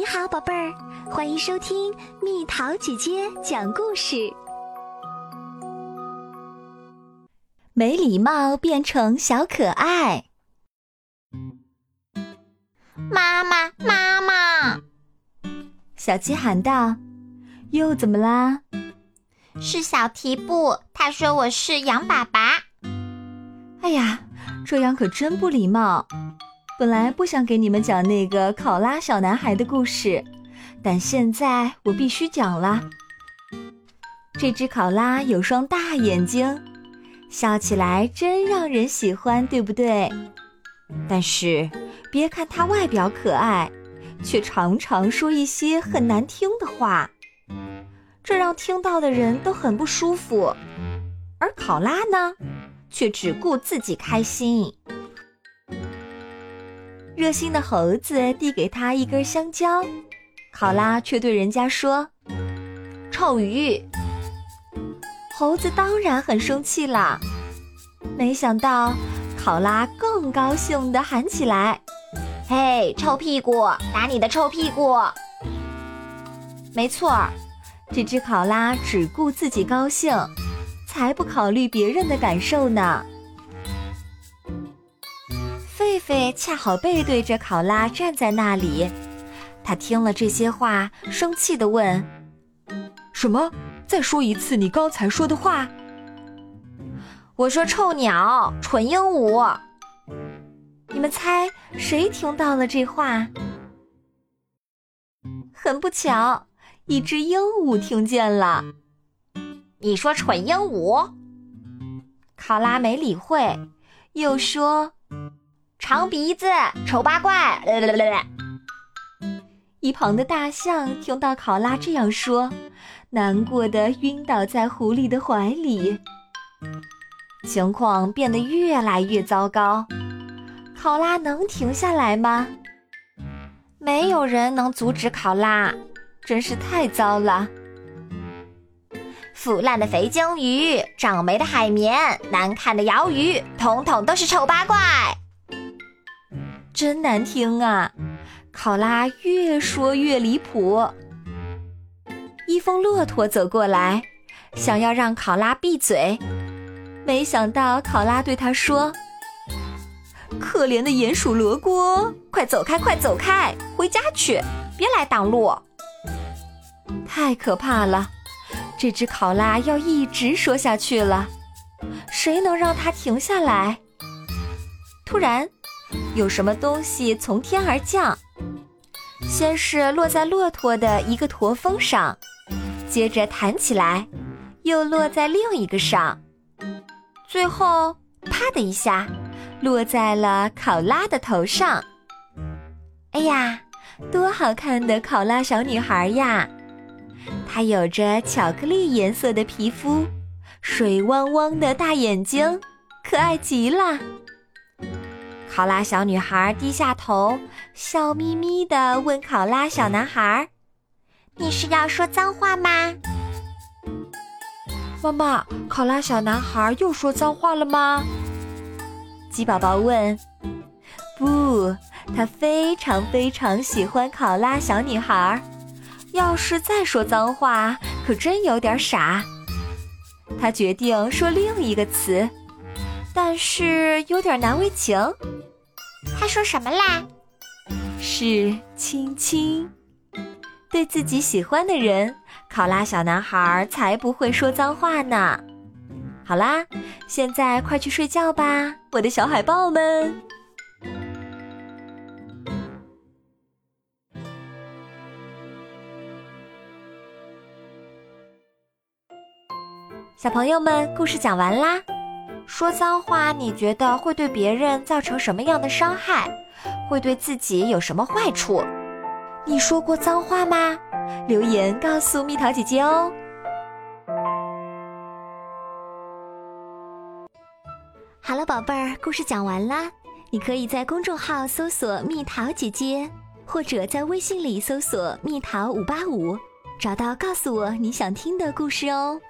你好，宝贝儿，欢迎收听蜜桃姐姐讲故事。没礼貌变成小可爱。妈妈，妈妈！小鸡喊道：“又怎么啦？”是小提布，他说我是羊粑粑。哎呀，这样可真不礼貌。本来不想给你们讲那个考拉小男孩的故事，但现在我必须讲了。这只考拉有双大眼睛，笑起来真让人喜欢，对不对？但是别看它外表可爱，却常常说一些很难听的话，这让听到的人都很不舒服。而考拉呢，却只顾自己开心。热心的猴子递给他一根香蕉，考拉却对人家说：“臭鱼。”猴子当然很生气啦。没想到，考拉更高兴地喊起来：“嘿，臭屁股，打你的臭屁股！”没错儿，这只考拉只顾自己高兴，才不考虑别人的感受呢。狒狒恰好背对着考拉站在那里，他听了这些话，生气地问：“什么？再说一次你刚才说的话？”我说：“臭鸟，蠢鹦鹉。”你们猜谁听到了这话？很不巧，一只鹦鹉听见了。你说蠢鹦鹉？考拉没理会，又说。长鼻子，丑八怪！一旁的大象听到考拉这样说，难过的晕倒在狐狸的怀里。情况变得越来越糟糕，考拉能停下来吗？没有人能阻止考拉，真是太糟了。腐烂的肥鲸鱼，长霉的海绵，难看的鳐鱼，统统都是丑八怪。真难听啊！考拉越说越离谱。一峰骆驼走过来，想要让考拉闭嘴，没想到考拉对他说：“可怜的鼹鼠罗锅，快走开，快走开，回家去，别来挡路。”太可怕了！这只考拉要一直说下去了，谁能让它停下来？突然。有什么东西从天而降？先是落在骆驼的一个驼峰上，接着弹起来，又落在另一个上，最后啪的一下，落在了考拉的头上。哎呀，多好看的考拉小女孩呀！她有着巧克力颜色的皮肤，水汪汪的大眼睛，可爱极了。考拉小女孩低下头，笑眯眯地问考拉小男孩：“你是要说脏话吗？”妈妈，考拉小男孩又说脏话了吗？鸡宝宝问。“不，他非常非常喜欢考拉小女孩。要是再说脏话，可真有点傻。他决定说另一个词。”但是有点难为情。说什么啦？是亲亲。对自己喜欢的人，考拉小男孩才不会说脏话呢。好啦，现在快去睡觉吧，我的小海豹们。小朋友们，故事讲完啦。说脏话，你觉得会对别人造成什么样的伤害？会对自己有什么坏处？你说过脏话吗？留言告诉蜜桃姐姐哦。好了，宝贝儿，故事讲完啦。你可以在公众号搜索“蜜桃姐姐”，或者在微信里搜索“蜜桃五八五”，找到告诉我你想听的故事哦。